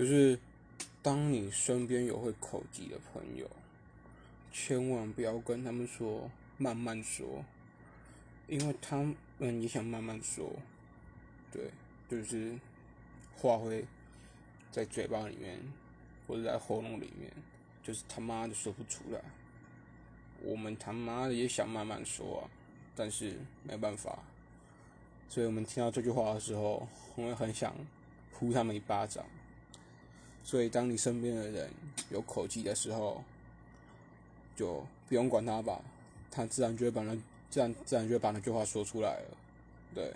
就是当你身边有会口疾的朋友，千万不要跟他们说慢慢说，因为他们也想慢慢说，对，就是话会在嘴巴里面或者在喉咙里面，就是他妈的说不出来。我们他妈的也想慢慢说啊，但是没办法，所以我们听到这句话的时候，我们很想呼他们一巴掌。所以，当你身边的人有口气的时候，就不用管他吧，他自然就会把那自然自然就会把那句话说出来了，对。